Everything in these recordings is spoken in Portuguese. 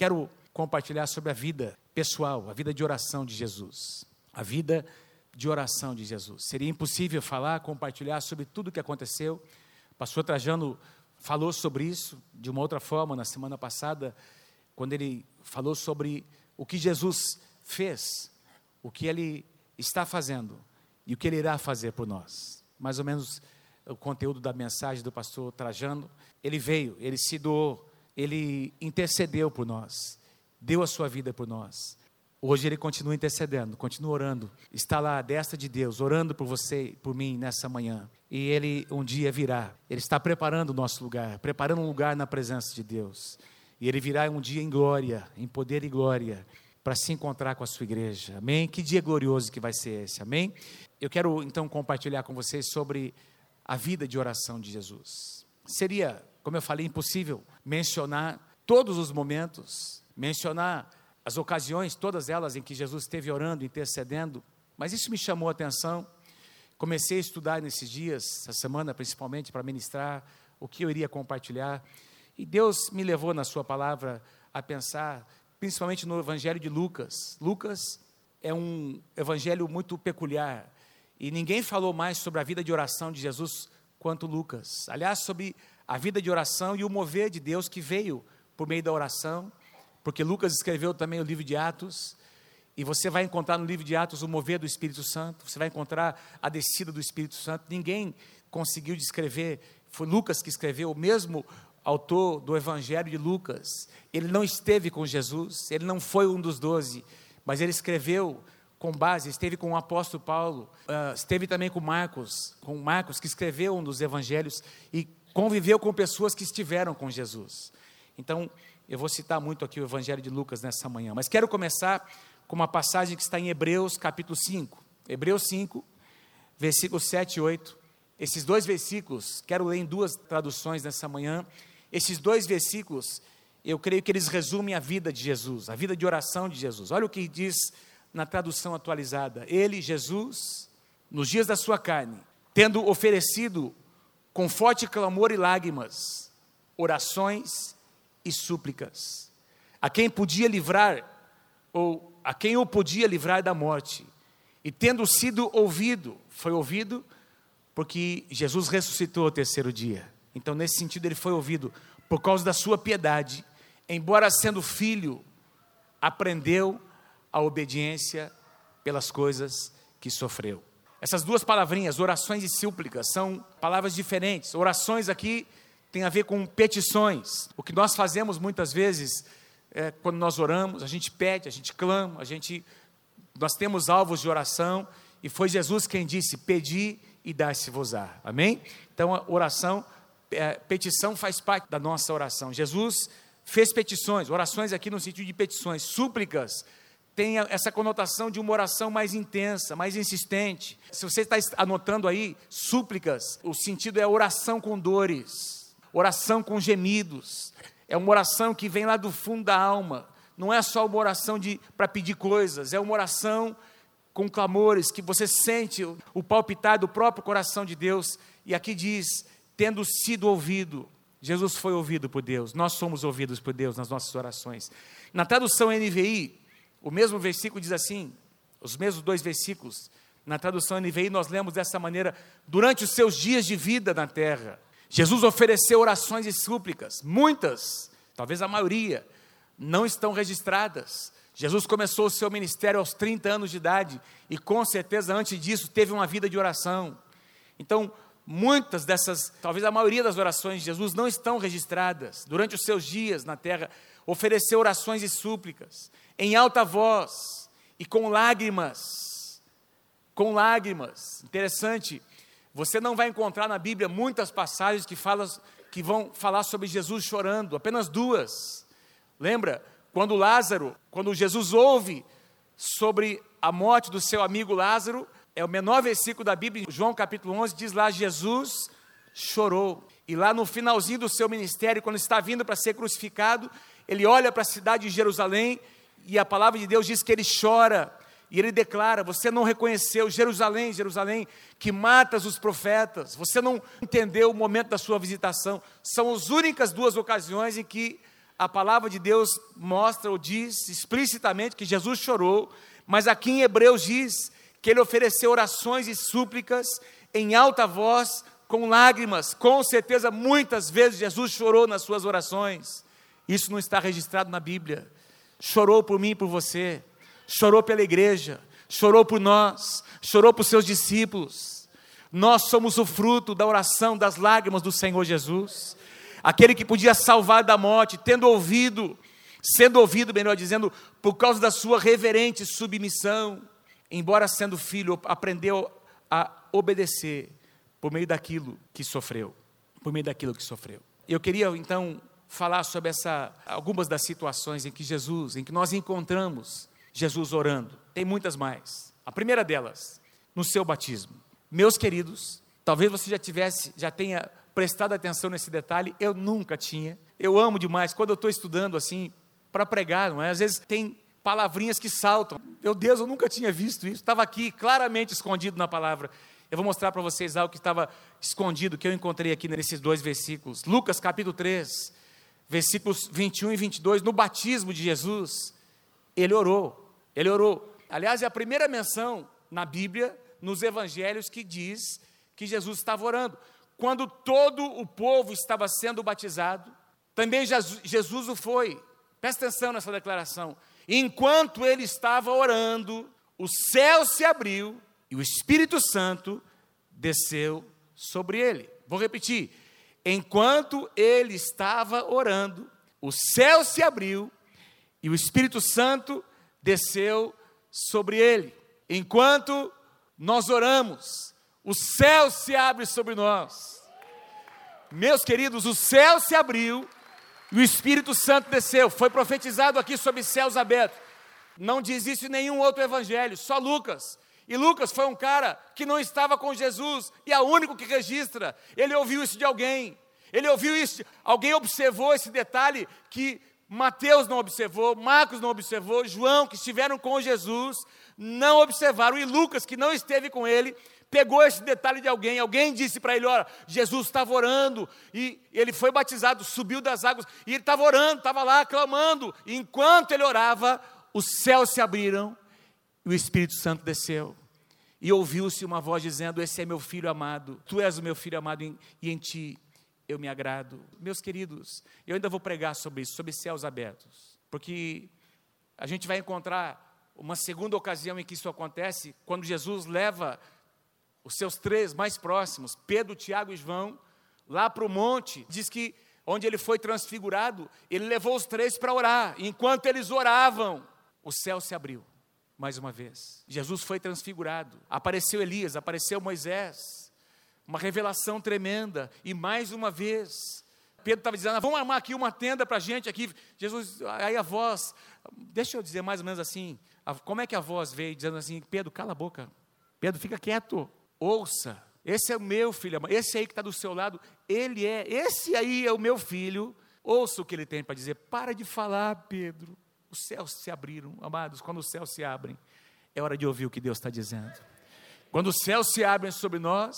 quero compartilhar sobre a vida pessoal, a vida de oração de Jesus. A vida de oração de Jesus. Seria impossível falar, compartilhar sobre tudo o que aconteceu. O pastor Trajano falou sobre isso de uma outra forma na semana passada, quando ele falou sobre o que Jesus fez, o que ele está fazendo e o que ele irá fazer por nós. Mais ou menos o conteúdo da mensagem do pastor Trajano. Ele veio, ele se doou, ele intercedeu por nós, deu a sua vida por nós. Hoje ele continua intercedendo, continua orando, está lá à destra de Deus, orando por você, por mim nessa manhã. E ele um dia virá. Ele está preparando o nosso lugar, preparando um lugar na presença de Deus. E ele virá um dia em glória, em poder e glória, para se encontrar com a sua igreja. Amém? Que dia glorioso que vai ser esse. Amém? Eu quero então compartilhar com vocês sobre a vida de oração de Jesus. Seria, como eu falei, impossível mencionar todos os momentos, mencionar as ocasiões, todas elas em que Jesus esteve orando, intercedendo, mas isso me chamou a atenção. Comecei a estudar nesses dias, essa semana principalmente, para ministrar o que eu iria compartilhar. E Deus me levou na Sua palavra a pensar, principalmente no Evangelho de Lucas. Lucas é um evangelho muito peculiar. E ninguém falou mais sobre a vida de oração de Jesus quanto Lucas. Aliás, sobre a vida de oração e o mover de Deus que veio por meio da oração porque Lucas escreveu também o livro de Atos, e você vai encontrar no livro de Atos o mover do Espírito Santo, você vai encontrar a descida do Espírito Santo. Ninguém conseguiu descrever, foi Lucas que escreveu, o mesmo autor do Evangelho de Lucas. Ele não esteve com Jesus, ele não foi um dos doze, mas ele escreveu com base, esteve com o apóstolo Paulo, uh, esteve também com Marcos, com Marcos que escreveu um dos evangelhos e conviveu com pessoas que estiveram com Jesus. Então, eu vou citar muito aqui o Evangelho de Lucas nessa manhã, mas quero começar com uma passagem que está em Hebreus capítulo 5. Hebreus 5, versículos 7 e 8. Esses dois versículos, quero ler em duas traduções nessa manhã. Esses dois versículos, eu creio que eles resumem a vida de Jesus, a vida de oração de Jesus. Olha o que diz na tradução atualizada: Ele, Jesus, nos dias da sua carne, tendo oferecido com forte clamor e lágrimas, orações e súplicas. A quem podia livrar, ou a quem o podia livrar da morte. E tendo sido ouvido, foi ouvido porque Jesus ressuscitou ao terceiro dia. Então, nesse sentido, ele foi ouvido por causa da sua piedade, embora sendo filho, aprendeu a obediência pelas coisas que sofreu. Essas duas palavrinhas, orações e súplicas, são palavras diferentes. Orações aqui tem a ver com petições. O que nós fazemos muitas vezes, é, quando nós oramos, a gente pede, a gente clama, a gente, nós temos alvos de oração, e foi Jesus quem disse: Pedi e dar-se-vos-á. Amém? Então, a oração, é, petição faz parte da nossa oração. Jesus fez petições, orações aqui no sentido de petições, súplicas tem essa conotação de uma oração mais intensa, mais insistente. Se você está anotando aí, súplicas, o sentido é oração com dores oração com gemidos, é uma oração que vem lá do fundo da alma, não é só uma oração para pedir coisas, é uma oração com clamores que você sente o palpitar do próprio coração de Deus, e aqui diz: tendo sido ouvido, Jesus foi ouvido por Deus, nós somos ouvidos por Deus nas nossas orações. Na tradução NVI, o mesmo versículo diz assim, os mesmos dois versículos, na tradução NVI nós lemos dessa maneira: durante os seus dias de vida na terra, Jesus ofereceu orações e súplicas, muitas, talvez a maioria, não estão registradas. Jesus começou o seu ministério aos 30 anos de idade e com certeza antes disso teve uma vida de oração. Então, muitas dessas, talvez a maioria das orações de Jesus não estão registradas. Durante os seus dias na terra, ofereceu orações e súplicas em alta voz e com lágrimas. Com lágrimas. Interessante, você não vai encontrar na Bíblia muitas passagens que, falam, que vão falar sobre Jesus chorando, apenas duas. Lembra? Quando Lázaro, quando Jesus ouve sobre a morte do seu amigo Lázaro, é o menor versículo da Bíblia, João capítulo 11, diz lá: Jesus chorou. E lá no finalzinho do seu ministério, quando está vindo para ser crucificado, ele olha para a cidade de Jerusalém e a palavra de Deus diz que ele chora e ele declara: Você não reconheceu Jerusalém, Jerusalém, que matas os profetas, você não entendeu o momento da sua visitação. São as únicas duas ocasiões em que a palavra de Deus mostra ou diz explicitamente que Jesus chorou, mas aqui em Hebreus diz que ele ofereceu orações e súplicas em alta voz, com lágrimas. Com certeza, muitas vezes Jesus chorou nas suas orações. Isso não está registrado na Bíblia. Chorou por mim e por você, chorou pela igreja, chorou por nós, chorou por seus discípulos. Nós somos o fruto da oração, das lágrimas do Senhor Jesus aquele que podia salvar da morte, tendo ouvido, sendo ouvido, melhor dizendo, por causa da sua reverente submissão, embora sendo filho, aprendeu a obedecer por meio daquilo que sofreu, por meio daquilo que sofreu. Eu queria então falar sobre essa algumas das situações em que Jesus, em que nós encontramos Jesus orando. Tem muitas mais. A primeira delas, no seu batismo. Meus queridos, talvez você já tivesse, já tenha prestado atenção nesse detalhe, eu nunca tinha. Eu amo demais quando eu estou estudando assim para pregar, não é? Às vezes tem palavrinhas que saltam. Meu Deus, eu nunca tinha visto isso. Estava aqui claramente escondido na palavra. Eu vou mostrar para vocês algo que estava escondido, que eu encontrei aqui nesses dois versículos. Lucas capítulo 3, versículos 21 e 22. No batismo de Jesus, ele orou. Ele orou. Aliás, é a primeira menção na Bíblia, nos evangelhos, que diz que Jesus estava orando quando todo o povo estava sendo batizado, também Jesus o foi. Presta atenção nessa declaração. Enquanto ele estava orando, o céu se abriu e o Espírito Santo desceu sobre ele. Vou repetir. Enquanto ele estava orando, o céu se abriu e o Espírito Santo desceu sobre ele. Enquanto nós oramos, o céu se abre sobre nós. Meus queridos, o céu se abriu e o Espírito Santo desceu. Foi profetizado aqui sobre céus abertos. Não diz isso em nenhum outro evangelho, só Lucas. E Lucas foi um cara que não estava com Jesus e é o único que registra. Ele ouviu isso de alguém. Ele ouviu isso, alguém observou esse detalhe que Mateus não observou, Marcos não observou, João, que estiveram com Jesus, não observaram, e Lucas, que não esteve com ele, pegou esse detalhe de alguém, alguém disse para ele: Olha, Jesus estava orando, e ele foi batizado, subiu das águas, e ele estava orando, estava lá clamando, e enquanto ele orava, os céus se abriram, o Espírito Santo desceu, e ouviu-se uma voz dizendo: Esse é meu filho amado, tu és o meu filho amado, e em ti eu me agrado. Meus queridos, eu ainda vou pregar sobre isso, sobre céus abertos, porque a gente vai encontrar uma segunda ocasião em que isso acontece, quando Jesus leva os seus três mais próximos, Pedro, Tiago e João, lá para o monte, diz que onde ele foi transfigurado, ele levou os três para orar. Enquanto eles oravam, o céu se abriu mais uma vez. Jesus foi transfigurado. Apareceu Elias, apareceu Moisés. Uma revelação tremenda. E mais uma vez, Pedro estava dizendo: vamos armar aqui uma tenda para a gente aqui. Jesus, aí a voz, deixa eu dizer mais ou menos assim: como é que a voz veio dizendo assim: Pedro, cala a boca. Pedro, fica quieto ouça, esse é o meu filho, esse aí que está do seu lado, ele é, esse aí é o meu filho, ouça o que ele tem para dizer, para de falar, Pedro, os céus se abriram, amados, quando os céus se abrem, é hora de ouvir o que Deus está dizendo, quando os céus se abrem sobre nós,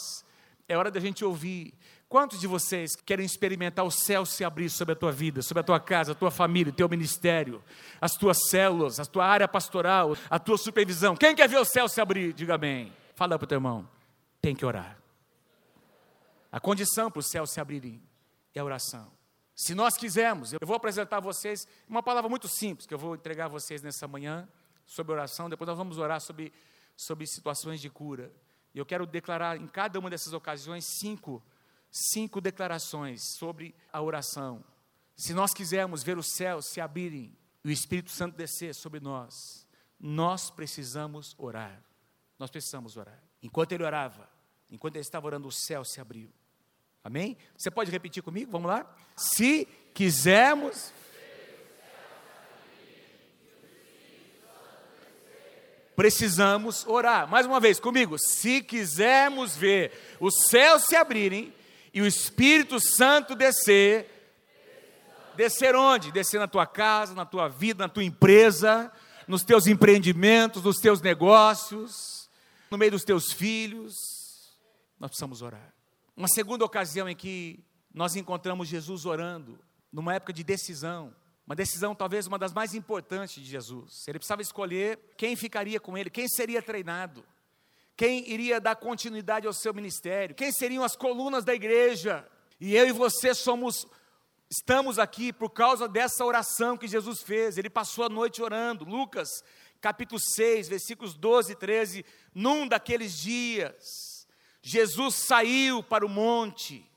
é hora da gente ouvir, quantos de vocês querem experimentar o céu se abrir sobre a tua vida, sobre a tua casa, a tua família, o teu ministério, as tuas células, a tua área pastoral, a tua supervisão, quem quer ver o céu se abrir, diga amém, fala para o teu irmão, tem que orar. A condição para os céus se abrirem é a oração. Se nós quisermos, eu vou apresentar a vocês uma palavra muito simples que eu vou entregar a vocês nessa manhã sobre oração. Depois nós vamos orar sobre, sobre situações de cura. E eu quero declarar em cada uma dessas ocasiões cinco, cinco declarações sobre a oração. Se nós quisermos ver os céus se abrirem e o Espírito Santo descer sobre nós, nós precisamos orar. Nós precisamos orar. Enquanto ele orava, enquanto ele estava orando, o céu se abriu. Amém? Você pode repetir comigo? Vamos lá? Se quisermos. Precisamos orar. Mais uma vez comigo. Se quisermos ver os céus se abrirem e o Espírito Santo descer, descer onde? Descer na tua casa, na tua vida, na tua empresa, nos teus empreendimentos, nos teus negócios no meio dos teus filhos, nós precisamos orar. Uma segunda ocasião em que nós encontramos Jesus orando, numa época de decisão, Uma decisão talvez uma das mais importantes de Jesus. Ele precisava escolher quem ficaria com ele, quem seria treinado, quem iria dar continuidade ao seu ministério, quem seriam as colunas da igreja. E eu e você somos estamos aqui por causa dessa oração que Jesus fez. Ele passou a noite orando. Lucas, capítulo 6, versículos 12 e 13, num daqueles dias, Jesus saiu para o monte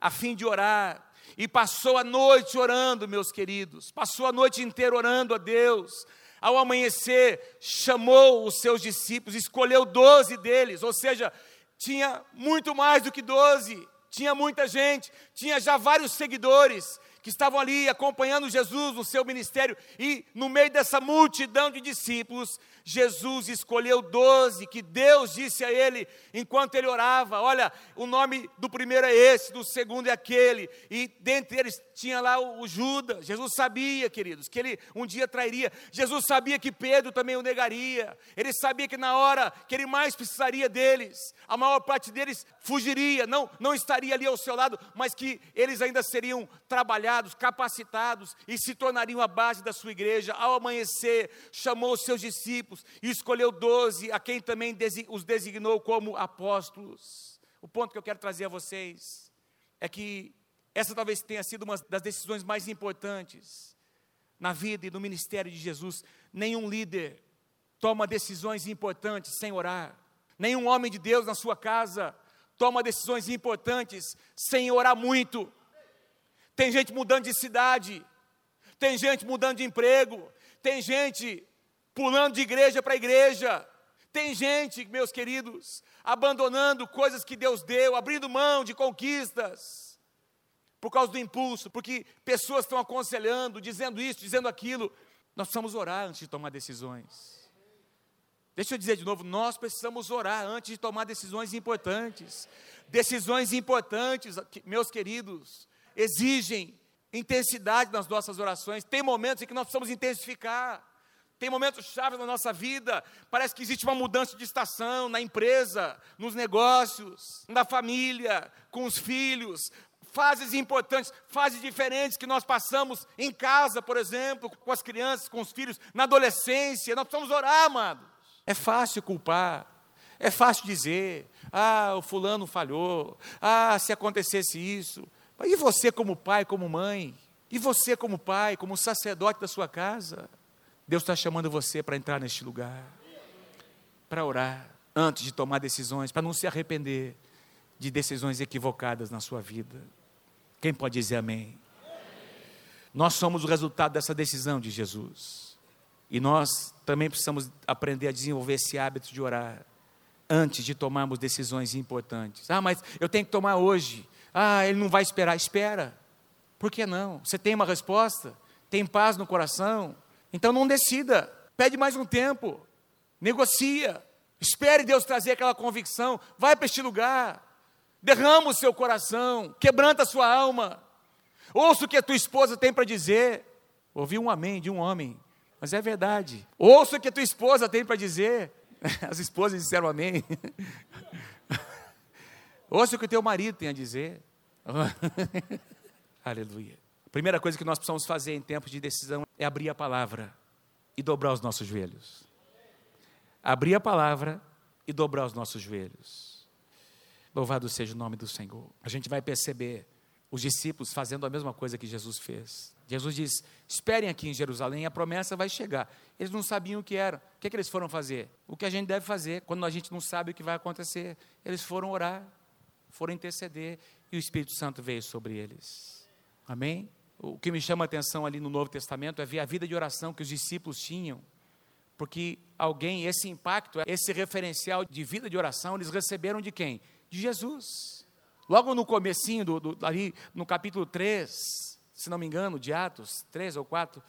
a fim de orar e passou a noite orando, meus queridos, passou a noite inteira orando a Deus. Ao amanhecer, chamou os seus discípulos, escolheu doze deles, ou seja, tinha muito mais do que doze, tinha muita gente, tinha já vários seguidores, que estavam ali acompanhando Jesus no seu ministério, e no meio dessa multidão de discípulos, Jesus escolheu doze, que Deus disse a ele enquanto ele orava: Olha, o nome do primeiro é esse, do segundo é aquele, e dentre eles tinha lá o, Judas. Jesus sabia, queridos, que ele um dia trairia. Jesus sabia que Pedro também o negaria. Ele sabia que na hora que ele mais precisaria deles, a maior parte deles fugiria, não, não estaria ali ao seu lado, mas que eles ainda seriam trabalhados, capacitados e se tornariam a base da sua igreja. Ao amanhecer, chamou os seus discípulos discípulos e escolheu doze, a quem também os designou como apóstolos. O ponto que eu quero trazer a vocês é que essa talvez tenha sido uma das decisões mais importantes na vida e no ministério de Jesus. Nenhum líder toma decisões importantes sem orar. Nenhum homem de Deus na sua casa toma decisões importantes sem orar muito. Tem gente mudando de cidade, tem gente mudando de emprego, tem gente pulando de igreja para igreja. Tem gente, meus queridos, abandonando coisas que Deus deu, abrindo mão de conquistas, por causa do impulso, porque pessoas estão aconselhando, dizendo isso, dizendo aquilo. Nós precisamos orar antes de tomar decisões. Deixa eu dizer de novo, nós precisamos orar antes de tomar decisões importantes. Decisões importantes, meus queridos, exigem intensidade nas nossas orações. Tem momentos em que nós precisamos intensificar. Tem momentos chaves na nossa vida, parece que existe uma mudança de estação na empresa, nos negócios, na família, com os filhos, fases importantes, fases diferentes que nós passamos em casa, por exemplo, com as crianças, com os filhos, na adolescência. Nós precisamos orar, amados. É fácil culpar, é fácil dizer: ah, o fulano falhou, ah, se acontecesse isso. E você, como pai, como mãe? E você, como pai, como sacerdote da sua casa? Deus está chamando você para entrar neste lugar, para orar, antes de tomar decisões, para não se arrepender de decisões equivocadas na sua vida. Quem pode dizer amém? Nós somos o resultado dessa decisão de Jesus. E nós também precisamos aprender a desenvolver esse hábito de orar antes de tomarmos decisões importantes. Ah, mas eu tenho que tomar hoje. Ah, ele não vai esperar. Espera. Por que não? Você tem uma resposta? Tem paz no coração? Então não decida, pede mais um tempo, negocia, espere Deus trazer aquela convicção, vai para este lugar, derrama o seu coração, quebranta a sua alma, ouça o que a tua esposa tem para dizer. Ouvi um amém de um homem, mas é verdade. Ouça o que a tua esposa tem para dizer. As esposas disseram amém. Ouça o que o teu marido tem a dizer. Aleluia. A primeira coisa que nós precisamos fazer em tempos de decisão é abrir a palavra e dobrar os nossos joelhos. Abrir a palavra e dobrar os nossos joelhos. Louvado seja o nome do Senhor. A gente vai perceber os discípulos fazendo a mesma coisa que Jesus fez. Jesus diz: Esperem aqui em Jerusalém, a promessa vai chegar. Eles não sabiam o que era. O que, é que eles foram fazer? O que a gente deve fazer quando a gente não sabe o que vai acontecer. Eles foram orar, foram interceder e o Espírito Santo veio sobre eles. Amém? o que me chama a atenção ali no Novo Testamento é ver a vida de oração que os discípulos tinham, porque alguém, esse impacto, esse referencial de vida de oração, eles receberam de quem? De Jesus. Logo no comecinho, do, do, ali no capítulo 3, se não me engano, de Atos 3 ou 4,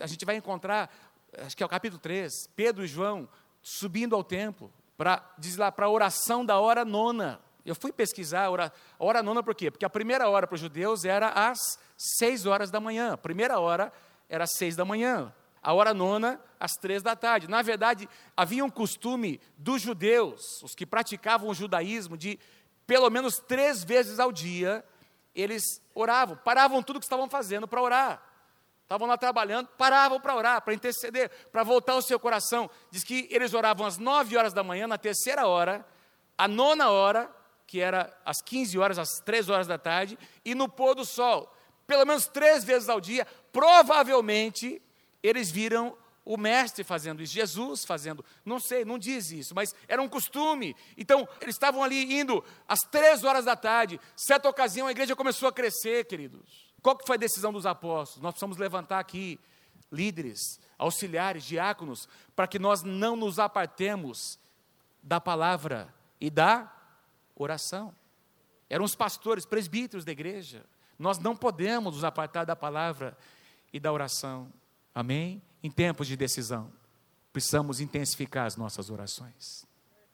a gente vai encontrar, acho que é o capítulo 3, Pedro e João subindo ao templo, para, diz lá, para a oração da hora nona. Eu fui pesquisar a hora, a hora nona por quê? Porque a primeira hora para os judeus era às seis horas da manhã. A primeira hora era às seis da manhã. A hora nona, às três da tarde. Na verdade, havia um costume dos judeus, os que praticavam o judaísmo, de pelo menos três vezes ao dia, eles oravam, paravam tudo que estavam fazendo para orar. estavam lá trabalhando, paravam para orar, para interceder, para voltar o seu coração. Diz que eles oravam às 9 horas da manhã, na terceira hora, a nona hora, que era às 15 horas, às 3 horas da tarde, e no pôr do sol. Pelo menos três vezes ao dia, provavelmente eles viram o mestre fazendo isso, Jesus fazendo, não sei, não diz isso, mas era um costume. Então, eles estavam ali indo às três horas da tarde, certa ocasião a igreja começou a crescer, queridos. Qual que foi a decisão dos apóstolos? Nós precisamos levantar aqui líderes, auxiliares, diáconos, para que nós não nos apartemos da palavra e da oração. Eram os pastores, presbíteros da igreja. Nós não podemos nos apartar da palavra e da oração. Amém? Em tempos de decisão, precisamos intensificar as nossas orações.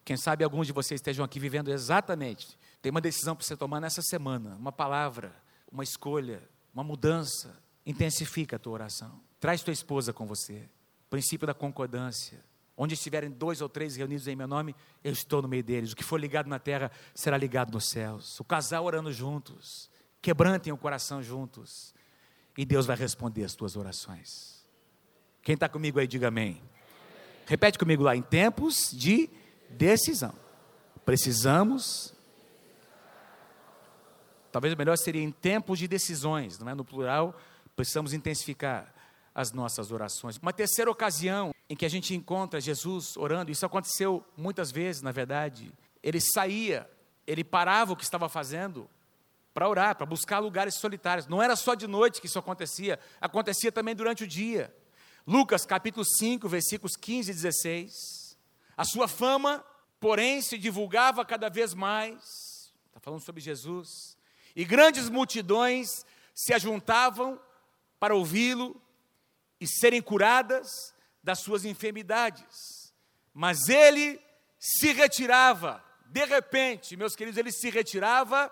Quem sabe alguns de vocês estejam aqui vivendo exatamente. Tem uma decisão para você tomar nessa semana, uma palavra, uma escolha, uma mudança. Intensifica a tua oração. Traz tua esposa com você. Princípio da concordância. Onde estiverem dois ou três reunidos em meu nome, eu estou no meio deles. O que for ligado na terra será ligado nos céus. O casal orando juntos. Quebrantem o coração juntos. E Deus vai responder as tuas orações. Quem está comigo aí, diga amém. Repete comigo lá, em tempos de decisão. Precisamos. Talvez o melhor seria em tempos de decisões, não é? No plural, precisamos intensificar as nossas orações. Uma terceira ocasião em que a gente encontra Jesus orando, isso aconteceu muitas vezes, na verdade. Ele saía, ele parava o que estava fazendo para orar, para buscar lugares solitários. Não era só de noite que isso acontecia, acontecia também durante o dia. Lucas capítulo 5, versículos 15 e 16. A sua fama, porém, se divulgava cada vez mais. Está falando sobre Jesus. E grandes multidões se ajuntavam para ouvi-lo e serem curadas das suas enfermidades. Mas ele se retirava, de repente, meus queridos, ele se retirava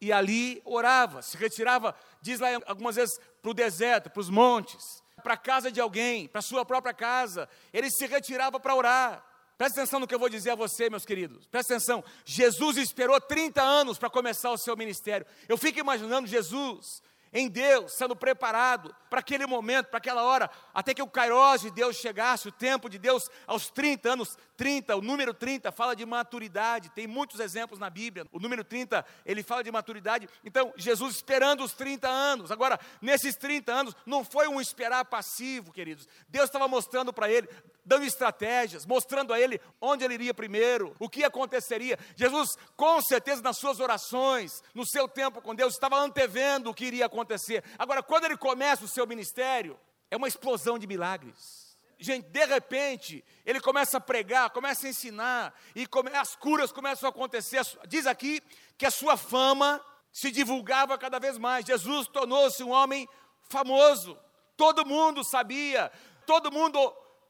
e ali orava, se retirava, diz lá algumas vezes, para o deserto, para os montes, para a casa de alguém, para a sua própria casa, ele se retirava para orar. Presta atenção no que eu vou dizer a você, meus queridos. Presta atenção. Jesus esperou 30 anos para começar o seu ministério. Eu fico imaginando Jesus em Deus, sendo preparado para aquele momento, para aquela hora, até que o Kairos de Deus chegasse, o tempo de Deus, aos 30 anos, 30, o número 30 fala de maturidade, tem muitos exemplos na Bíblia, o número 30, ele fala de maturidade, então, Jesus esperando os 30 anos, agora, nesses 30 anos, não foi um esperar passivo, queridos, Deus estava mostrando para ele, dando estratégias, mostrando a ele onde ele iria primeiro, o que aconteceria. Jesus, com certeza, nas suas orações, no seu tempo com Deus, estava antevendo o que iria acontecer. Agora, quando ele começa o seu ministério, é uma explosão de milagres. Gente, de repente, ele começa a pregar, começa a ensinar, e come, as curas começam a acontecer. Diz aqui que a sua fama se divulgava cada vez mais. Jesus tornou-se um homem famoso. Todo mundo sabia, todo mundo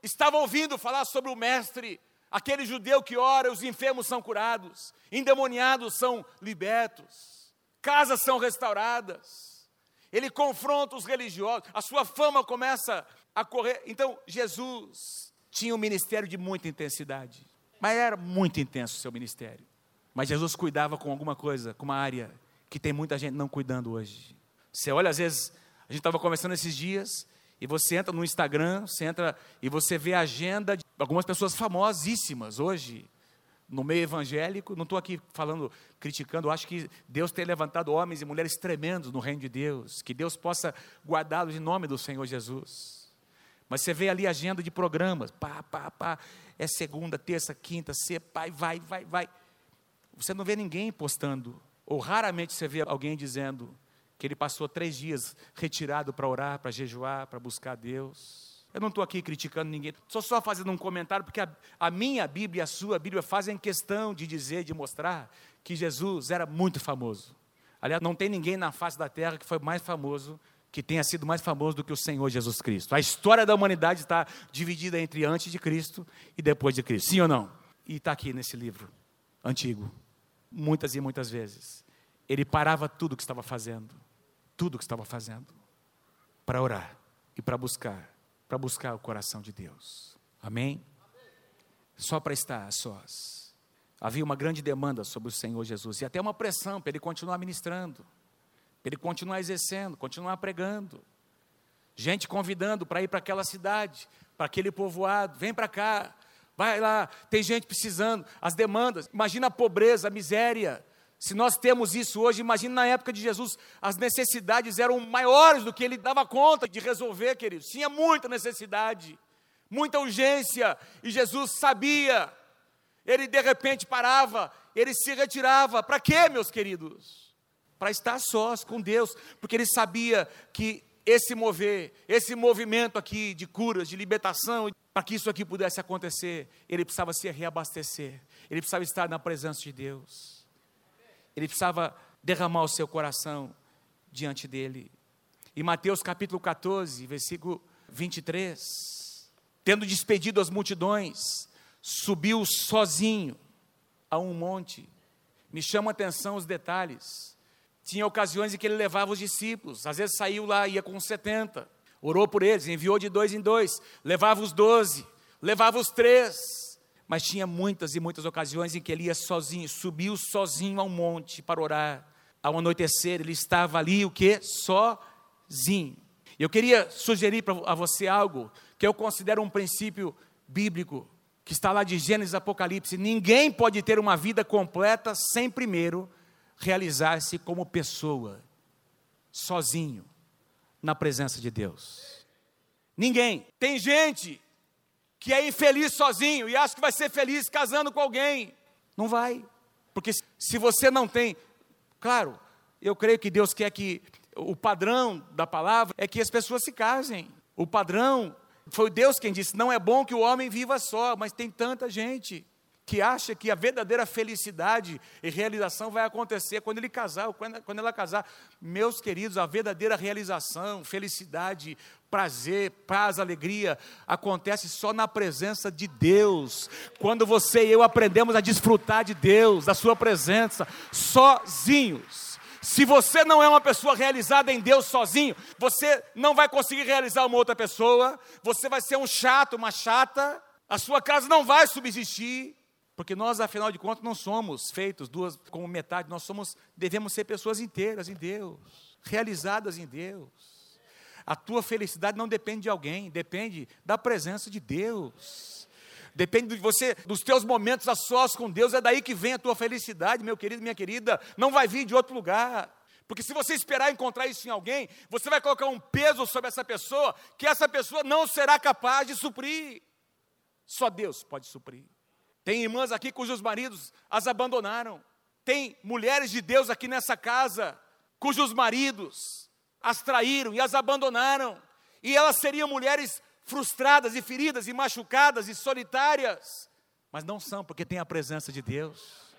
estava ouvindo falar sobre o Mestre, aquele judeu que ora, os enfermos são curados, endemoniados são libertos, casas são restauradas. Ele confronta os religiosos, a sua fama começa a correr. Então, Jesus tinha um ministério de muita intensidade, mas era muito intenso o seu ministério. Mas Jesus cuidava com alguma coisa, com uma área que tem muita gente não cuidando hoje. Você olha, às vezes, a gente estava conversando esses dias, e você entra no Instagram, você entra e você vê a agenda de algumas pessoas famosíssimas hoje no meio evangélico. Não estou aqui falando, criticando, acho que Deus tem levantado homens e mulheres tremendos no reino de Deus, que Deus possa guardá-los em nome do Senhor Jesus. Mas você vê ali a agenda de programas, pá, pá, pá, é segunda, terça, quinta, sexta, pai, vai, vai, vai. Você não vê ninguém postando, ou raramente você vê alguém dizendo, que ele passou três dias retirado para orar, para jejuar, para buscar Deus. Eu não estou aqui criticando ninguém, estou só fazendo um comentário, porque a, a minha Bíblia e a sua Bíblia fazem questão de dizer, de mostrar que Jesus era muito famoso. Aliás, não tem ninguém na face da terra que foi mais famoso, que tenha sido mais famoso do que o Senhor Jesus Cristo. A história da humanidade está dividida entre antes de Cristo e depois de Cristo. Sim ou não? E está aqui nesse livro antigo, muitas e muitas vezes. Ele parava tudo o que estava fazendo tudo o que estava fazendo para orar e para buscar, para buscar o coração de Deus. Amém? Só para estar a sós. Havia uma grande demanda sobre o Senhor Jesus e até uma pressão para ele continuar ministrando, para ele continuar exercendo, continuar pregando. Gente convidando para ir para aquela cidade, para aquele povoado, vem para cá, vai lá, tem gente precisando, as demandas, imagina a pobreza, a miséria. Se nós temos isso hoje, imagina na época de Jesus, as necessidades eram maiores do que ele dava conta de resolver, queridos. Tinha muita necessidade, muita urgência, e Jesus sabia. Ele de repente parava, ele se retirava. Para quê, meus queridos? Para estar sós com Deus, porque ele sabia que esse mover, esse movimento aqui de curas, de libertação, para que isso aqui pudesse acontecer, ele precisava se reabastecer, ele precisava estar na presença de Deus, ele precisava derramar o seu coração diante dele. Em Mateus capítulo 14, versículo 23, tendo despedido as multidões, subiu sozinho a um monte. Me chama a atenção os detalhes. Tinha ocasiões em que ele levava os discípulos, às vezes saiu lá, ia com 70, orou por eles, enviou de dois em dois, levava os doze, levava os três, mas tinha muitas e muitas ocasiões em que ele ia sozinho, subiu sozinho ao monte para orar. Ao anoitecer, ele estava ali, o que? Sozinho. Eu queria sugerir a você algo que eu considero um princípio bíblico, que está lá de Gênesis Apocalipse. Ninguém pode ter uma vida completa sem primeiro realizar-se como pessoa, sozinho, na presença de Deus. Ninguém. Tem gente que é infeliz sozinho e acha que vai ser feliz casando com alguém. Não vai. Porque se você não tem. Claro, eu creio que Deus quer que. O padrão da palavra é que as pessoas se casem. O padrão. Foi Deus quem disse: não é bom que o homem viva só, mas tem tanta gente que acha que a verdadeira felicidade e realização vai acontecer quando ele casar, ou quando, quando ela casar. Meus queridos, a verdadeira realização, felicidade, prazer, paz, alegria, acontece só na presença de Deus. Quando você e eu aprendemos a desfrutar de Deus, da Sua presença, sozinhos. Se você não é uma pessoa realizada em Deus sozinho, você não vai conseguir realizar uma outra pessoa, você vai ser um chato, uma chata, a sua casa não vai subsistir, porque nós, afinal de contas, não somos feitos duas como metade, nós somos, devemos ser pessoas inteiras em Deus, realizadas em Deus. A tua felicidade não depende de alguém, depende da presença de Deus. Depende de você, dos teus momentos a sós com Deus, é daí que vem a tua felicidade, meu querido, minha querida, não vai vir de outro lugar. Porque se você esperar encontrar isso em alguém, você vai colocar um peso sobre essa pessoa que essa pessoa não será capaz de suprir. Só Deus pode suprir. Tem irmãs aqui cujos maridos as abandonaram. Tem mulheres de Deus aqui nessa casa cujos maridos as traíram e as abandonaram. E elas seriam mulheres frustradas e feridas e machucadas e solitárias. Mas não são, porque tem a presença de Deus.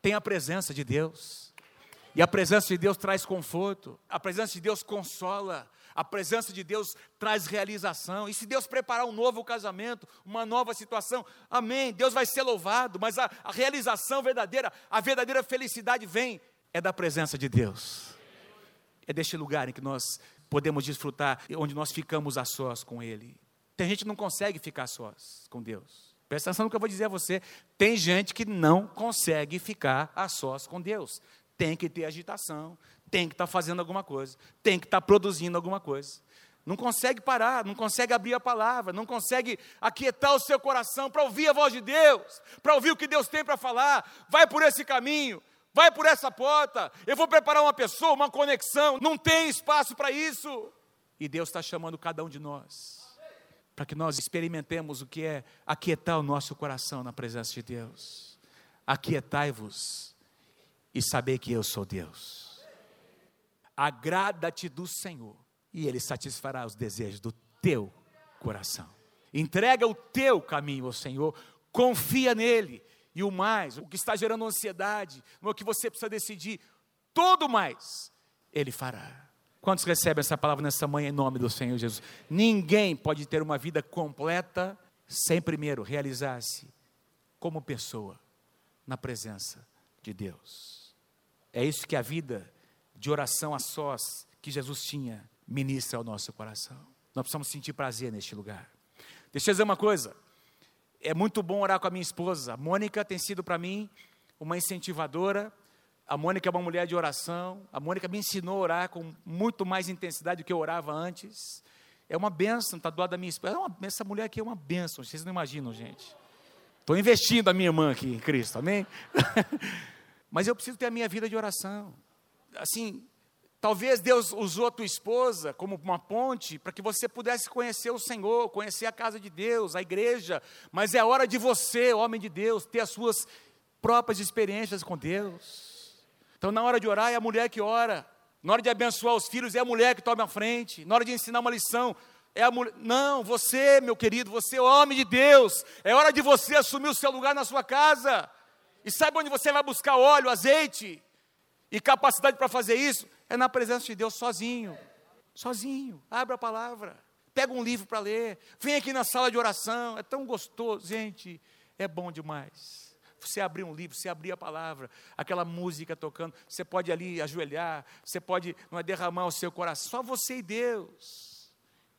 Tem a presença de Deus. E a presença de Deus traz conforto. A presença de Deus consola. A presença de Deus traz realização. E se Deus preparar um novo casamento, uma nova situação, amém. Deus vai ser louvado, mas a, a realização verdadeira, a verdadeira felicidade vem é da presença de Deus. É deste lugar em que nós podemos desfrutar, onde nós ficamos a sós com Ele. Tem gente que não consegue ficar a sós com Deus. Presta atenção no que eu vou dizer a você. Tem gente que não consegue ficar a sós com Deus. Tem que ter agitação, tem que estar tá fazendo alguma coisa, tem que estar tá produzindo alguma coisa. Não consegue parar, não consegue abrir a palavra, não consegue aquietar o seu coração para ouvir a voz de Deus, para ouvir o que Deus tem para falar. Vai por esse caminho, vai por essa porta. Eu vou preparar uma pessoa, uma conexão. Não tem espaço para isso. E Deus está chamando cada um de nós para que nós experimentemos o que é aquietar o nosso coração na presença de Deus. Aquietai-vos e saber que eu sou Deus. Agrada-te do Senhor, e Ele satisfará os desejos do teu coração. Entrega o teu caminho ao Senhor, confia nele, e o mais, o que está gerando ansiedade, no que você precisa decidir, todo mais, Ele fará. Quantos recebem essa palavra nessa manhã em nome do Senhor Jesus? Ninguém pode ter uma vida completa sem primeiro realizar-se como pessoa na presença de Deus. É isso que a vida de oração a sós que Jesus tinha, ministra ao nosso coração. Nós precisamos sentir prazer neste lugar. Deixa eu dizer uma coisa. É muito bom orar com a minha esposa. A Mônica tem sido para mim uma incentivadora. A Mônica é uma mulher de oração. A Mônica me ensinou a orar com muito mais intensidade do que eu orava antes. É uma benção, está do lado da minha esposa. É uma, essa mulher aqui é uma benção, vocês não imaginam, gente. Estou investindo a minha irmã aqui em Cristo, amém? Mas eu preciso ter a minha vida de oração. Assim, talvez Deus usou a tua esposa como uma ponte para que você pudesse conhecer o Senhor, conhecer a casa de Deus, a igreja. Mas é hora de você, homem de Deus, ter as suas próprias experiências com Deus. Então, na hora de orar, é a mulher que ora. Na hora de abençoar os filhos, é a mulher que toma a frente. Na hora de ensinar uma lição, é a mulher. Não, você, meu querido, você homem de Deus. É hora de você assumir o seu lugar na sua casa. E sabe onde você vai buscar óleo, azeite e capacidade para fazer isso? É na presença de Deus sozinho. Sozinho. Abra a palavra. Pega um livro para ler. Vem aqui na sala de oração. É tão gostoso, gente. É bom demais você abrir um livro, você abrir a palavra, aquela música tocando, você pode ali ajoelhar, você pode não é, derramar o seu coração, só você e Deus.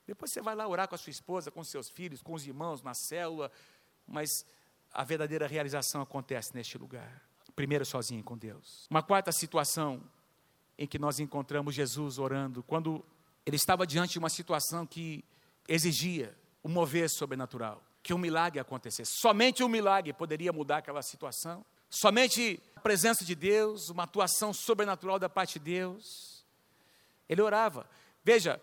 Depois você vai lá orar com a sua esposa, com seus filhos, com os irmãos, na célula, mas a verdadeira realização acontece neste lugar. Primeiro sozinho com Deus. Uma quarta situação em que nós encontramos Jesus orando, quando ele estava diante de uma situação que exigia o mover sobrenatural que um milagre acontecesse. Somente um milagre poderia mudar aquela situação. Somente a presença de Deus, uma atuação sobrenatural da parte de Deus. Ele orava. Veja,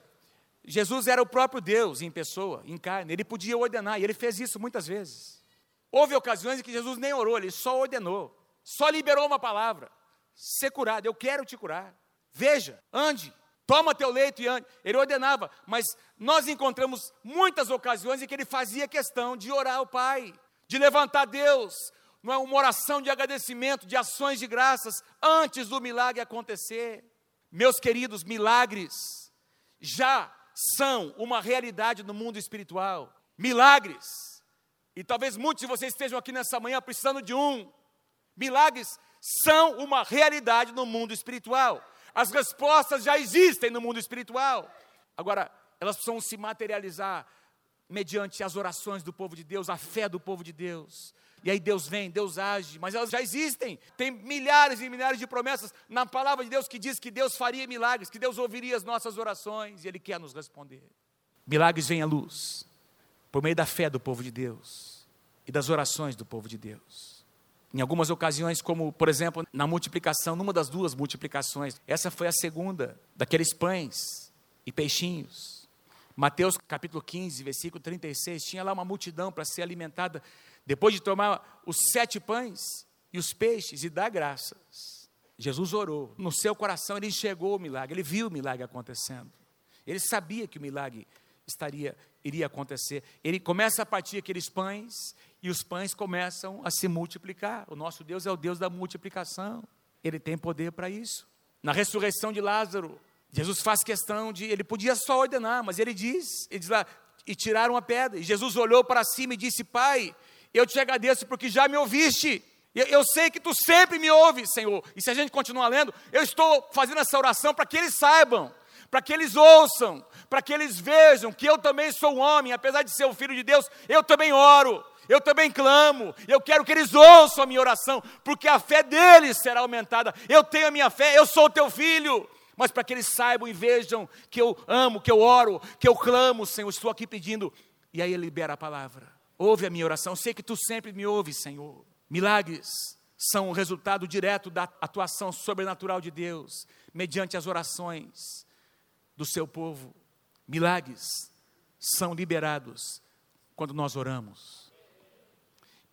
Jesus era o próprio Deus em pessoa, em carne. Ele podia ordenar, e ele fez isso muitas vezes. Houve ocasiões em que Jesus nem orou, ele só ordenou, só liberou uma palavra: ser curado, eu quero te curar. Veja, ande, toma teu leito e ande. Ele ordenava, mas nós encontramos muitas ocasiões em que ele fazia questão de orar ao Pai, de levantar Deus, não é uma oração de agradecimento, de ações de graças, antes do milagre acontecer. Meus queridos, milagres já são uma realidade no mundo espiritual. Milagres, e talvez muitos de vocês estejam aqui nessa manhã precisando de um. Milagres são uma realidade no mundo espiritual. As respostas já existem no mundo espiritual. Agora, elas precisam se materializar mediante as orações do povo de Deus, a fé do povo de Deus. E aí Deus vem, Deus age, mas elas já existem. Tem milhares e milhares de promessas na palavra de Deus que diz que Deus faria milagres, que Deus ouviria as nossas orações e Ele quer nos responder. Milagres vêm à luz por meio da fé do povo de Deus e das orações do povo de Deus. Em algumas ocasiões, como por exemplo na multiplicação, numa das duas multiplicações, essa foi a segunda, daqueles pães e peixinhos. Mateus capítulo 15, versículo 36, tinha lá uma multidão para ser alimentada, depois de tomar os sete pães e os peixes e dar graças. Jesus orou, no seu coração ele enxergou o milagre, ele viu o milagre acontecendo. Ele sabia que o milagre estaria iria acontecer. Ele começa a partir aqueles pães e os pães começam a se multiplicar. O nosso Deus é o Deus da multiplicação. Ele tem poder para isso. Na ressurreição de Lázaro, Jesus faz questão de, ele podia só ordenar, mas ele diz, ele diz lá, e tiraram a pedra. E Jesus olhou para cima e disse: Pai, eu te agradeço porque já me ouviste. Eu, eu sei que tu sempre me ouves, Senhor. E se a gente continuar lendo, eu estou fazendo essa oração para que eles saibam, para que eles ouçam, para que eles vejam que eu também sou um homem, apesar de ser o filho de Deus, eu também oro eu também clamo, eu quero que eles ouçam a minha oração, porque a fé deles será aumentada. Eu tenho a minha fé, eu sou o teu filho. Mas para que eles saibam e vejam que eu amo, que eu oro, que eu clamo, Senhor, estou aqui pedindo. E aí ele libera a palavra. Ouve a minha oração, sei que tu sempre me ouves, Senhor. Milagres são o resultado direto da atuação sobrenatural de Deus, mediante as orações do seu povo. Milagres são liberados quando nós oramos.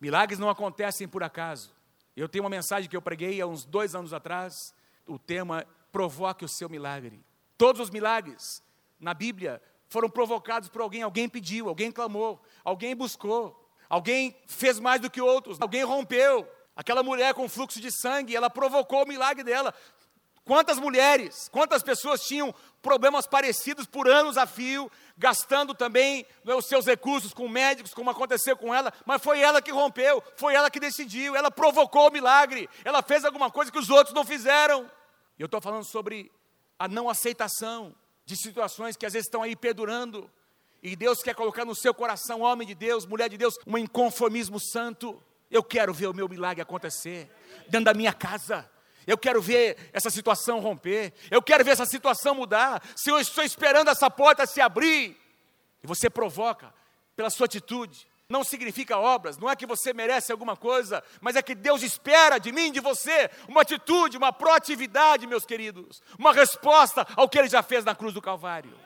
Milagres não acontecem por acaso. Eu tenho uma mensagem que eu preguei há uns dois anos atrás. O tema provoque o seu milagre. Todos os milagres na Bíblia foram provocados por alguém. Alguém pediu, alguém clamou, alguém buscou, alguém fez mais do que outros, alguém rompeu. Aquela mulher com fluxo de sangue, ela provocou o milagre dela. Quantas mulheres, quantas pessoas tinham problemas parecidos por anos a fio, gastando também né, os seus recursos com médicos, como aconteceu com ela, mas foi ela que rompeu, foi ela que decidiu, ela provocou o milagre, ela fez alguma coisa que os outros não fizeram. E eu estou falando sobre a não aceitação de situações que às vezes estão aí perdurando, e Deus quer colocar no seu coração, homem de Deus, mulher de Deus, um inconformismo santo. Eu quero ver o meu milagre acontecer dentro da minha casa, Eu quero ver essa situação romper. Eu quero ver essa situação mudar. Se eu estou esperando essa porta se abrir, e você provoca pela sua atitude, não significa obras, não é que você merece alguma coisa, mas é que Deus espera de mim, de você, uma atitude, uma proatividade, meus queridos, uma resposta ao que Ele já fez na cruz do Calvário.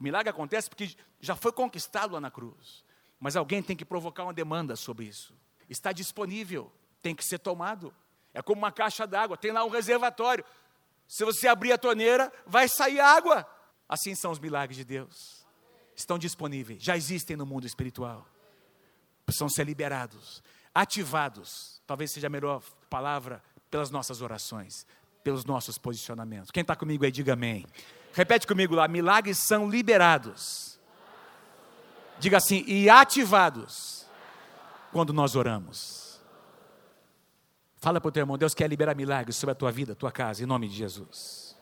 O milagre acontece porque já foi conquistado lá na cruz, mas alguém tem que provocar uma demanda sobre isso. Está disponível, tem que ser tomado. É como uma caixa d'água, tem lá um reservatório. Se você abrir a torneira, vai sair água. Assim são os milagres de Deus. Estão disponíveis, já existem no mundo espiritual. Precisam ser liberados, ativados. Talvez seja a melhor palavra pelas nossas orações, pelos nossos posicionamentos. Quem está comigo aí, diga amém. Repete comigo lá: milagres são liberados. Diga assim, e ativados quando nós oramos. Fala para o teu irmão, Deus quer liberar milagres sobre a tua vida, tua casa, em nome de Jesus.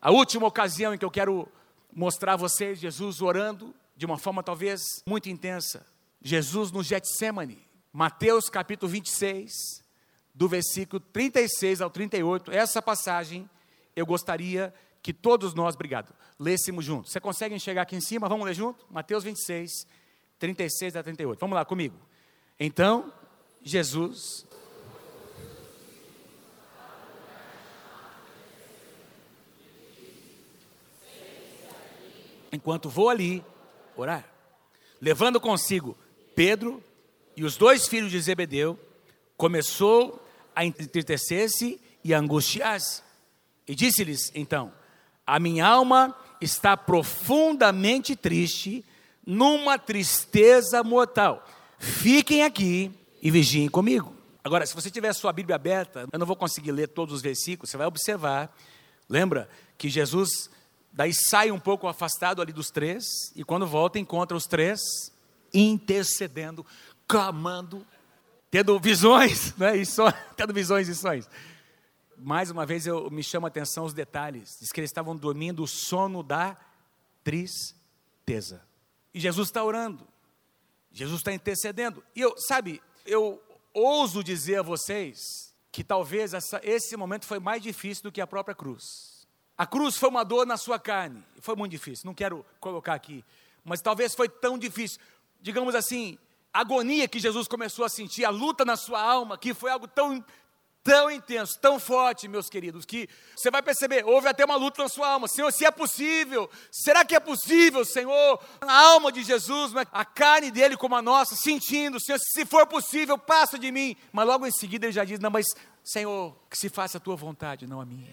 A última ocasião em que eu quero mostrar a vocês Jesus orando de uma forma talvez muito intensa. Jesus no Getsemane, Mateus capítulo 26, do versículo 36 ao 38. Essa passagem eu gostaria que todos nós, obrigado, lêssemos juntos. Você consegue enxergar aqui em cima? Vamos ler junto? Mateus 26, 36 a 38. Vamos lá comigo. Então, Jesus enquanto vou ali orar, levando consigo Pedro e os dois filhos de Zebedeu, começou a entristecer-se e a angustiar-se. E disse-lhes então: A minha alma está profundamente triste, numa tristeza mortal. Fiquem aqui e vigiem comigo. Agora, se você tiver sua Bíblia aberta, eu não vou conseguir ler todos os versículos, você vai observar. Lembra que Jesus Daí sai um pouco afastado ali dos três, e quando volta, encontra os três intercedendo, clamando, tendo visões, né? e sonhos, tendo visões e sonhos. Mais uma vez eu me chama a atenção os detalhes. Diz que eles estavam dormindo o sono da tristeza. E Jesus está orando. Jesus está intercedendo. E eu, sabe, eu ouso dizer a vocês que talvez essa, esse momento foi mais difícil do que a própria cruz. A cruz foi uma dor na sua carne. Foi muito difícil, não quero colocar aqui. Mas talvez foi tão difícil. Digamos assim, a agonia que Jesus começou a sentir, a luta na sua alma, que foi algo tão, tão intenso, tão forte, meus queridos, que você vai perceber, houve até uma luta na sua alma. Senhor, se é possível, será que é possível, Senhor? A alma de Jesus, a carne dele como a nossa, sentindo, Senhor, se for possível, passa de mim. Mas logo em seguida ele já diz: Não, mas, Senhor, que se faça a tua vontade, não a minha.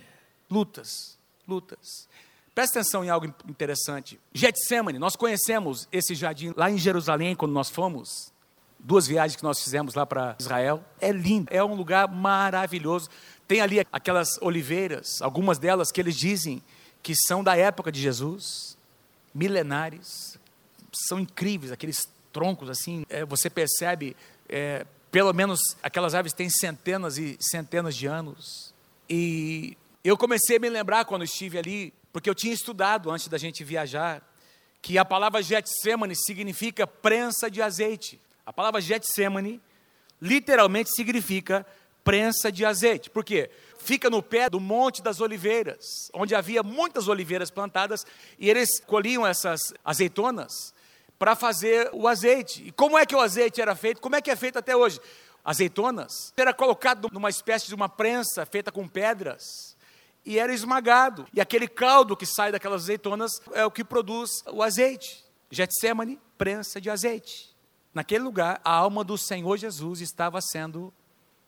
Lutas lutas. Presta atenção em algo interessante. Getsemane, nós conhecemos esse jardim lá em Jerusalém, quando nós fomos. Duas viagens que nós fizemos lá para Israel. É lindo, é um lugar maravilhoso. Tem ali aquelas oliveiras, algumas delas que eles dizem que são da época de Jesus, milenares. São incríveis, aqueles troncos assim. É, você percebe, é, pelo menos aquelas árvores têm centenas e centenas de anos. E eu comecei a me lembrar quando estive ali, porque eu tinha estudado antes da gente viajar, que a palavra Getsemane significa prensa de azeite. A palavra Getsemane literalmente significa prensa de azeite. Por quê? Fica no pé do Monte das Oliveiras, onde havia muitas oliveiras plantadas, e eles colhiam essas azeitonas para fazer o azeite. E como é que o azeite era feito? Como é que é feito até hoje? Azeitonas era colocado numa espécie de uma prensa feita com pedras e era esmagado. E aquele caldo que sai daquelas azeitonas é o que produz o azeite. Getsemane, prensa de azeite. Naquele lugar, a alma do Senhor Jesus estava sendo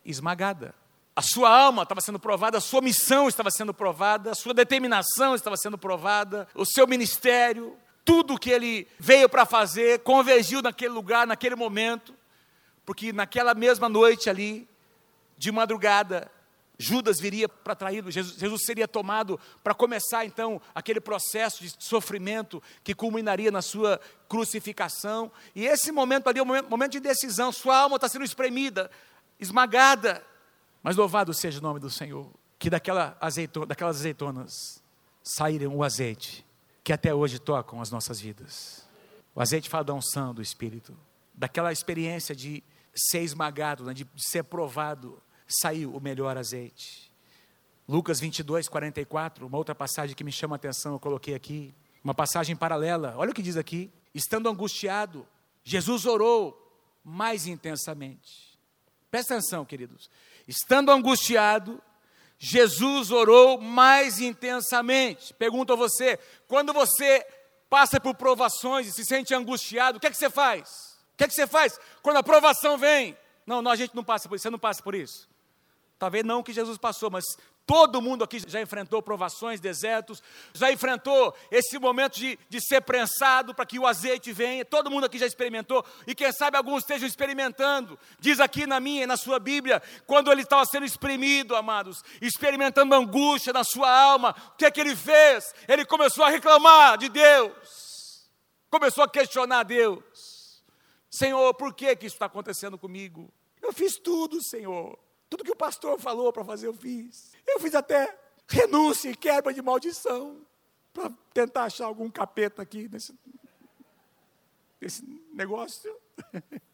esmagada. A sua alma estava sendo provada, a sua missão estava sendo provada, a sua determinação estava sendo provada, o seu ministério, tudo que ele veio para fazer convergiu naquele lugar, naquele momento, porque naquela mesma noite ali, de madrugada, Judas viria para traí-lo, Jesus, Jesus, seria tomado para começar então aquele processo de sofrimento que culminaria na sua crucificação. E esse momento ali é um momento, de decisão, sua alma está sendo espremida, esmagada. Mas louvado seja o nome do Senhor, que daquela azeitona, daquelas azeitonas saíram o azeite, que até hoje tocam as nossas vidas. O azeite fala da unção do Espírito, daquela experiência de ser esmagado, né, de ser provado saiu o melhor azeite. Lucas 22, 44, uma outra passagem que me chama a atenção, eu coloquei aqui. Uma passagem paralela. Olha o que diz aqui. Estando angustiado, Jesus orou mais intensamente. Presta atenção, queridos. Estando angustiado, Jesus orou mais intensamente. Pergunto a você: quando você passa por provações e se sente angustiado, o que é que você faz? O que é que você faz quando a provação vem? Não, não, a gente não passa por isso, você não passa por isso. Talvez não que Jesus passou, mas Todo mundo aqui já enfrentou provações, desertos, já enfrentou esse momento de, de ser prensado para que o azeite venha. Todo mundo aqui já experimentou, e quem sabe alguns estejam experimentando. Diz aqui na minha e na sua Bíblia, quando ele estava sendo exprimido, amados, experimentando angústia na sua alma, o que é que ele fez? Ele começou a reclamar de Deus, começou a questionar Deus: Senhor, por que, que isso está acontecendo comigo? Eu fiz tudo, Senhor. Tudo que o pastor falou para fazer, eu fiz. Eu fiz até renúncia e quebra de maldição para tentar achar algum capeta aqui nesse, nesse negócio.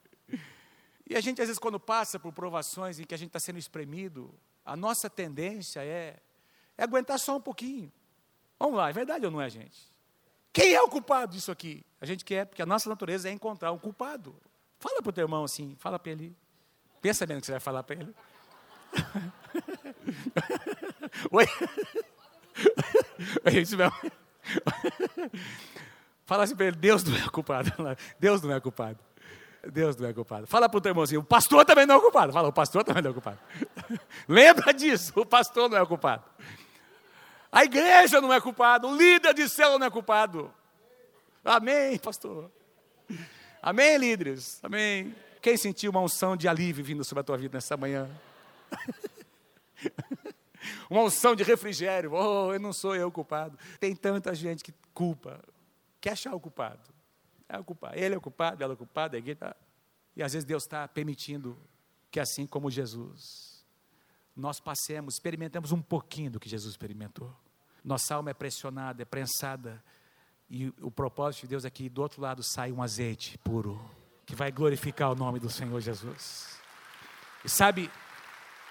e a gente, às vezes, quando passa por provações em que a gente está sendo espremido, a nossa tendência é, é aguentar só um pouquinho. Vamos lá, é verdade ou não é, gente? Quem é o culpado disso aqui? A gente quer, porque a nossa natureza é encontrar um culpado. Fala para o teu irmão assim, fala para ele. Pensa bem no que você vai falar para ele. Oi? Fala assim para ele, Deus não é culpado. Deus não é culpado. Deus não é culpado. Fala para o teu irmãozinho, o pastor também não é culpado. Fala, o pastor também não é culpado. Lembra disso, o pastor não é culpado. A igreja não é culpada, o líder de céu não é culpado. Amém, pastor. Amém, líderes. Amém. Quem sentiu uma unção de alívio vindo sobre a tua vida nessa manhã? Uma unção de refrigério. Oh, eu não sou eu o culpado. Tem tanta gente que culpa, quer achar o culpado. É o culpado. Ele é o culpado, ela é o culpado, igreja. Tá. E às vezes Deus está permitindo que, assim como Jesus, nós passemos, experimentemos um pouquinho do que Jesus experimentou. Nossa alma é pressionada, é prensada. E o propósito de Deus é que do outro lado sai um azeite puro, que vai glorificar o nome do Senhor Jesus. E sabe,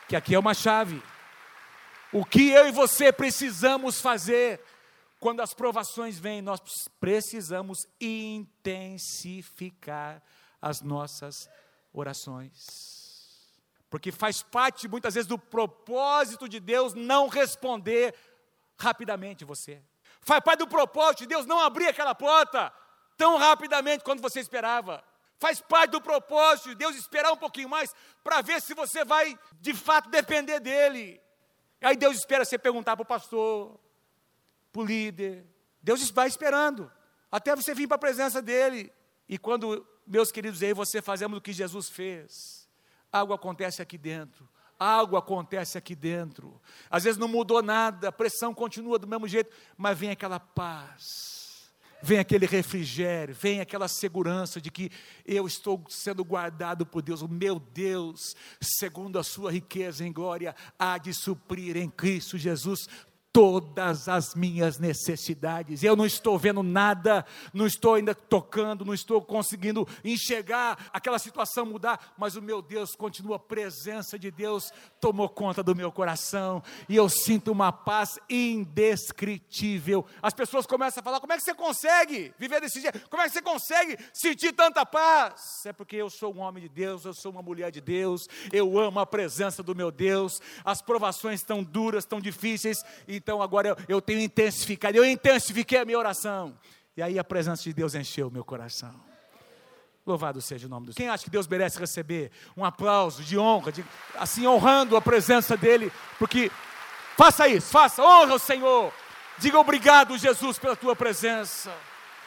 que aqui é uma chave. O que eu e você precisamos fazer quando as provações vêm? Nós precisamos intensificar as nossas orações. Porque faz parte muitas vezes do propósito de Deus não responder rapidamente você. Faz parte do propósito de Deus não abrir aquela porta tão rapidamente quanto você esperava. Faz parte do propósito de Deus esperar um pouquinho mais para ver se você vai de fato depender dele. Aí Deus espera você perguntar para o pastor, para o líder. Deus vai esperando até você vir para a presença dele. E quando, meus queridos, aí você fazemos o que Jesus fez, algo acontece aqui dentro. Algo acontece aqui dentro. Às vezes não mudou nada, a pressão continua do mesmo jeito, mas vem aquela paz vem aquele refrigério, vem aquela segurança de que eu estou sendo guardado por Deus, o meu Deus, segundo a sua riqueza em glória, há de suprir em Cristo Jesus todas as minhas necessidades. Eu não estou vendo nada, não estou ainda tocando, não estou conseguindo enxergar aquela situação mudar, mas o meu Deus continua, a presença de Deus tomou conta do meu coração e eu sinto uma paz indescritível. As pessoas começam a falar: como é que você consegue viver desse jeito? Como é que você consegue sentir tanta paz? É porque eu sou um homem de Deus, eu sou uma mulher de Deus, eu amo a presença do meu Deus. As provações estão duras, tão difíceis, então agora eu, eu tenho intensificado, eu intensifiquei a minha oração. E aí a presença de Deus encheu o meu coração. Louvado seja o nome do Senhor. Quem acha que Deus merece receber um aplauso de honra, de, assim honrando a presença dEle, porque faça isso, faça, honra o Senhor. Diga obrigado, Jesus, pela tua presença.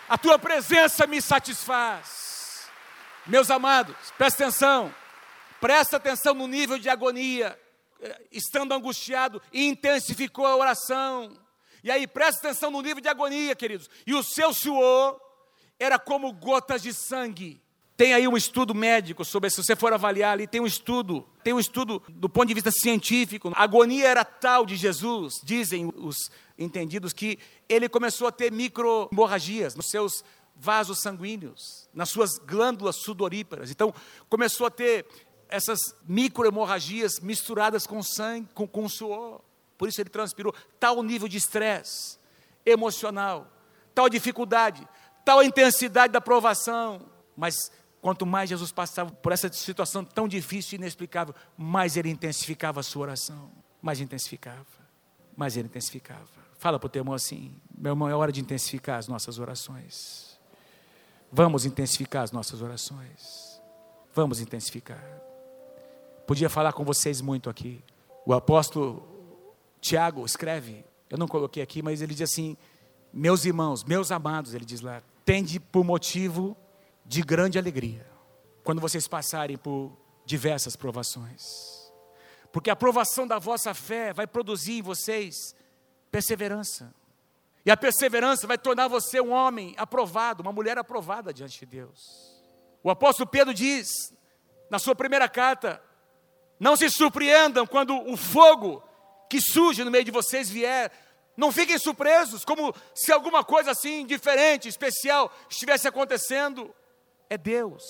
A tua presença me satisfaz. Meus amados, presta atenção. Presta atenção no nível de agonia. Estando angustiado, intensificou a oração. E aí, presta atenção no nível de agonia, queridos. E o seu suor era como gotas de sangue tem aí um estudo médico sobre, se você for avaliar ali, tem um estudo, tem um estudo do ponto de vista científico. A agonia era tal de Jesus, dizem os entendidos, que ele começou a ter microhemorragias nos seus vasos sanguíneos, nas suas glândulas sudoríparas. Então, começou a ter essas microhemorragias misturadas com sangue, com, com suor. Por isso ele transpirou tal nível de estresse emocional, tal dificuldade, tal intensidade da provação. Mas quanto mais Jesus passava por essa situação tão difícil e inexplicável, mais ele intensificava a sua oração. Mais intensificava. Mais ele intensificava. Fala para o teu irmão assim: meu irmão, é hora de intensificar as nossas orações. Vamos intensificar as nossas orações. Vamos intensificar. Podia falar com vocês muito aqui. O apóstolo Tiago escreve, eu não coloquei aqui, mas ele diz assim: Meus irmãos, meus amados, ele diz lá, tende por motivo de grande alegria quando vocês passarem por diversas provações. Porque a provação da vossa fé vai produzir em vocês perseverança. E a perseverança vai tornar você um homem aprovado, uma mulher aprovada diante de Deus. O apóstolo Pedro diz, na sua primeira carta, não se surpreendam quando o fogo que surge no meio de vocês vier. Não fiquem surpresos, como se alguma coisa assim diferente, especial, estivesse acontecendo. É Deus.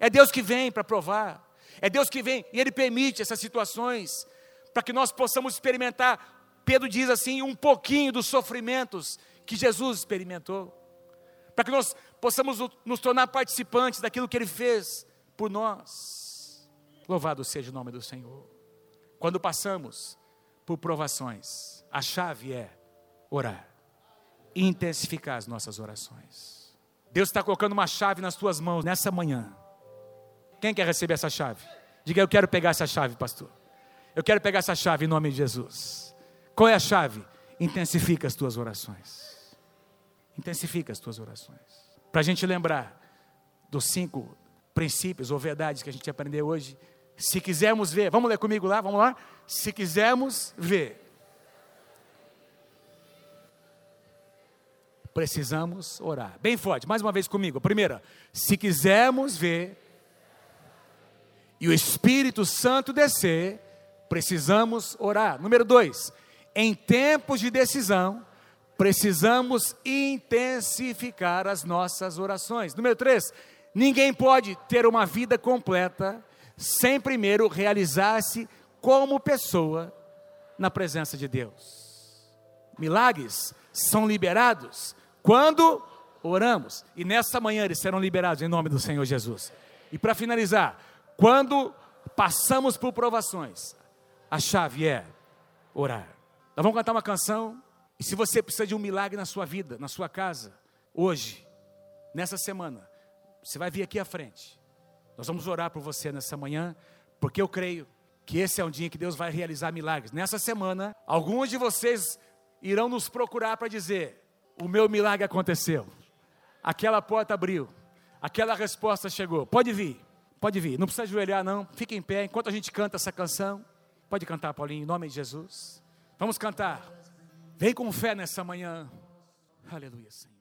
É Deus que vem para provar. É Deus que vem e Ele permite essas situações para que nós possamos experimentar. Pedro diz assim: um pouquinho dos sofrimentos que Jesus experimentou. Para que nós possamos nos tornar participantes daquilo que Ele fez por nós. Louvado seja o nome do Senhor. Quando passamos por provações, a chave é orar, intensificar as nossas orações. Deus está colocando uma chave nas tuas mãos nessa manhã. Quem quer receber essa chave? Diga, eu quero pegar essa chave, pastor. Eu quero pegar essa chave em nome de Jesus. Qual é a chave? Intensifica as tuas orações. Intensifica as tuas orações. Para a gente lembrar dos cinco princípios ou verdades que a gente aprendeu hoje, se quisermos ver, vamos ler comigo lá, vamos lá? Se quisermos ver, precisamos orar. Bem forte, mais uma vez comigo. Primeira, se quisermos ver e o Espírito Santo descer, precisamos orar. Número dois, em tempos de decisão, precisamos intensificar as nossas orações. Número três, ninguém pode ter uma vida completa sem primeiro realizar-se como pessoa na presença de Deus. Milagres são liberados quando oramos, e nesta manhã eles serão liberados em nome do Senhor Jesus. E para finalizar, quando passamos por provações, a chave é orar. Nós vamos cantar uma canção, e se você precisa de um milagre na sua vida, na sua casa, hoje, nessa semana, você vai vir aqui à frente. Nós vamos orar por você nessa manhã, porque eu creio que esse é um dia que Deus vai realizar milagres. Nessa semana, alguns de vocês irão nos procurar para dizer: o meu milagre aconteceu, aquela porta abriu, aquela resposta chegou. Pode vir, pode vir, não precisa ajoelhar, não, fique em pé enquanto a gente canta essa canção. Pode cantar, Paulinho, em nome de Jesus. Vamos cantar. Vem com fé nessa manhã. Aleluia, Senhor.